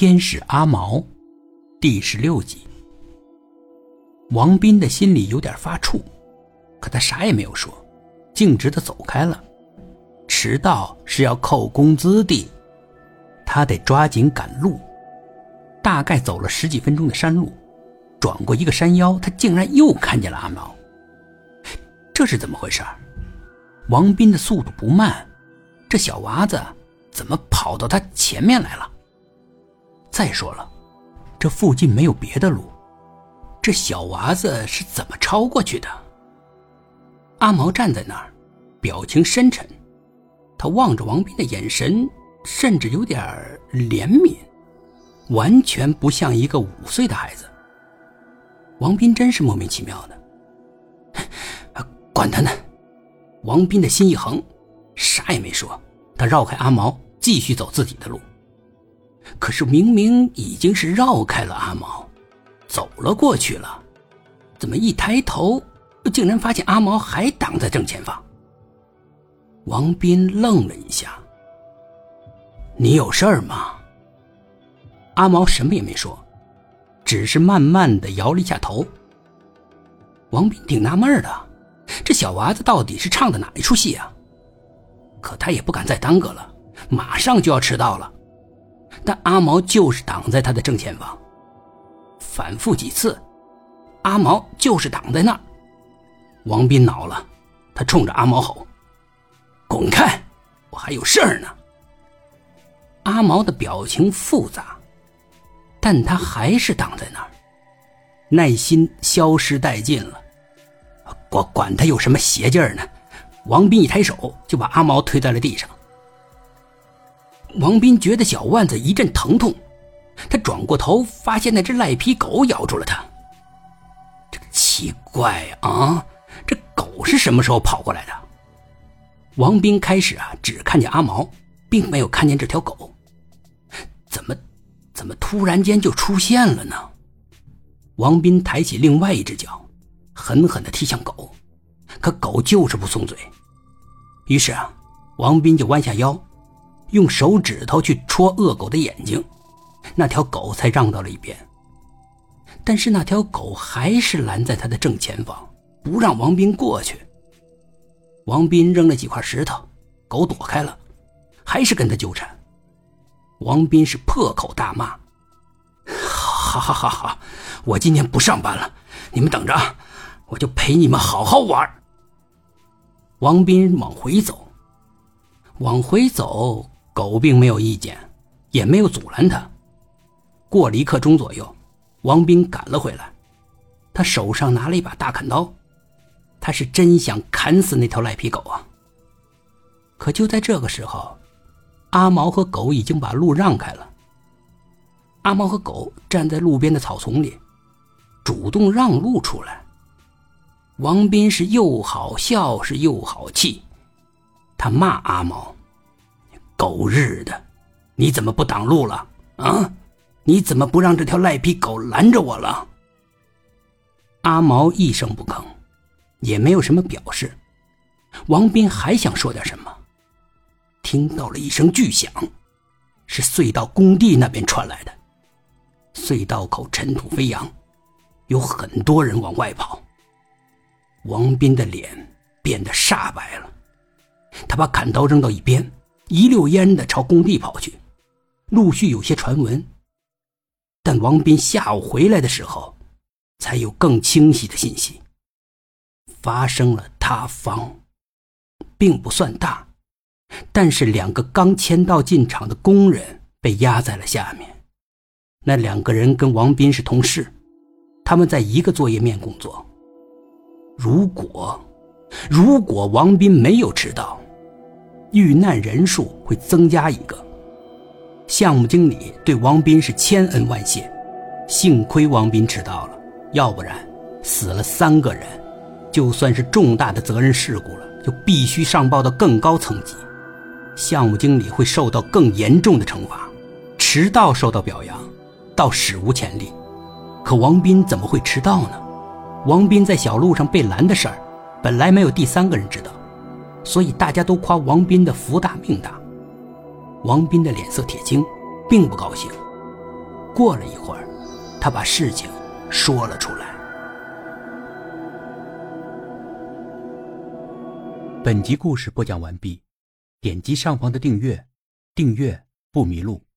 天使阿毛，第十六集。王斌的心里有点发怵，可他啥也没有说，径直的走开了。迟到是要扣工资的，他得抓紧赶路。大概走了十几分钟的山路，转过一个山腰，他竟然又看见了阿毛。这是怎么回事？王斌的速度不慢，这小娃子怎么跑到他前面来了？再说了，这附近没有别的路，这小娃子是怎么超过去的？阿毛站在那儿，表情深沉，他望着王斌的眼神，甚至有点怜悯，完全不像一个五岁的孩子。王斌真是莫名其妙的，管他呢！王斌的心一横，啥也没说，他绕开阿毛，继续走自己的路。可是明明已经是绕开了阿毛，走了过去了，怎么一抬头，竟然发现阿毛还挡在正前方？王斌愣了一下：“你有事儿吗？”阿毛什么也没说，只是慢慢的摇了一下头。王斌挺纳闷的，这小娃子到底是唱的哪一出戏啊？可他也不敢再耽搁了，马上就要迟到了。但阿毛就是挡在他的正前方，反复几次，阿毛就是挡在那儿。王斌恼了，他冲着阿毛吼：“滚开！我还有事儿呢。”阿毛的表情复杂，但他还是挡在那儿，耐心消失殆尽了。管管他有什么邪劲儿呢！王斌一抬手就把阿毛推在了地上。王斌觉得脚腕子一阵疼痛，他转过头，发现那只赖皮狗咬住了他。这个奇怪啊，这狗是什么时候跑过来的？王斌开始啊，只看见阿毛，并没有看见这条狗。怎么，怎么突然间就出现了呢？王斌抬起另外一只脚，狠狠地踢向狗，可狗就是不松嘴。于是啊，王斌就弯下腰。用手指头去戳恶狗的眼睛，那条狗才让到了一边。但是那条狗还是拦在他的正前方，不让王斌过去。王斌扔了几块石头，狗躲开了，还是跟他纠缠。王斌是破口大骂：“好好好好，我今天不上班了，你们等着，我就陪你们好好玩。”王斌往回走，往回走。狗并没有意见，也没有阻拦他。过了一刻钟左右，王斌赶了回来，他手上拿了一把大砍刀，他是真想砍死那条赖皮狗啊！可就在这个时候，阿毛和狗已经把路让开了。阿毛和狗站在路边的草丛里，主动让路出来。王斌是又好笑是又好气，他骂阿毛。狗日的，你怎么不挡路了啊？你怎么不让这条赖皮狗拦着我了？阿毛一声不吭，也没有什么表示。王斌还想说点什么，听到了一声巨响，是隧道工地那边传来的。隧道口尘土飞扬，有很多人往外跑。王斌的脸变得煞白了，他把砍刀扔到一边。一溜烟的朝工地跑去，陆续有些传闻。但王斌下午回来的时候，才有更清晰的信息。发生了塌方，并不算大，但是两个刚签到进厂的工人被压在了下面。那两个人跟王斌是同事，他们在一个作业面工作。如果，如果王斌没有迟到。遇难人数会增加一个。项目经理对王斌是千恩万谢，幸亏王斌迟到了，要不然死了三个人，就算是重大的责任事故了，就必须上报到更高层级，项目经理会受到更严重的惩罚。迟到受到表扬，倒史无前例。可王斌怎么会迟到呢？王斌在小路上被拦的事儿，本来没有第三个人知道。所以大家都夸王斌的福大命大。王斌的脸色铁青，并不高兴。过了一会儿，他把事情说了出来。本集故事播讲完毕，点击上方的订阅，订阅不迷路。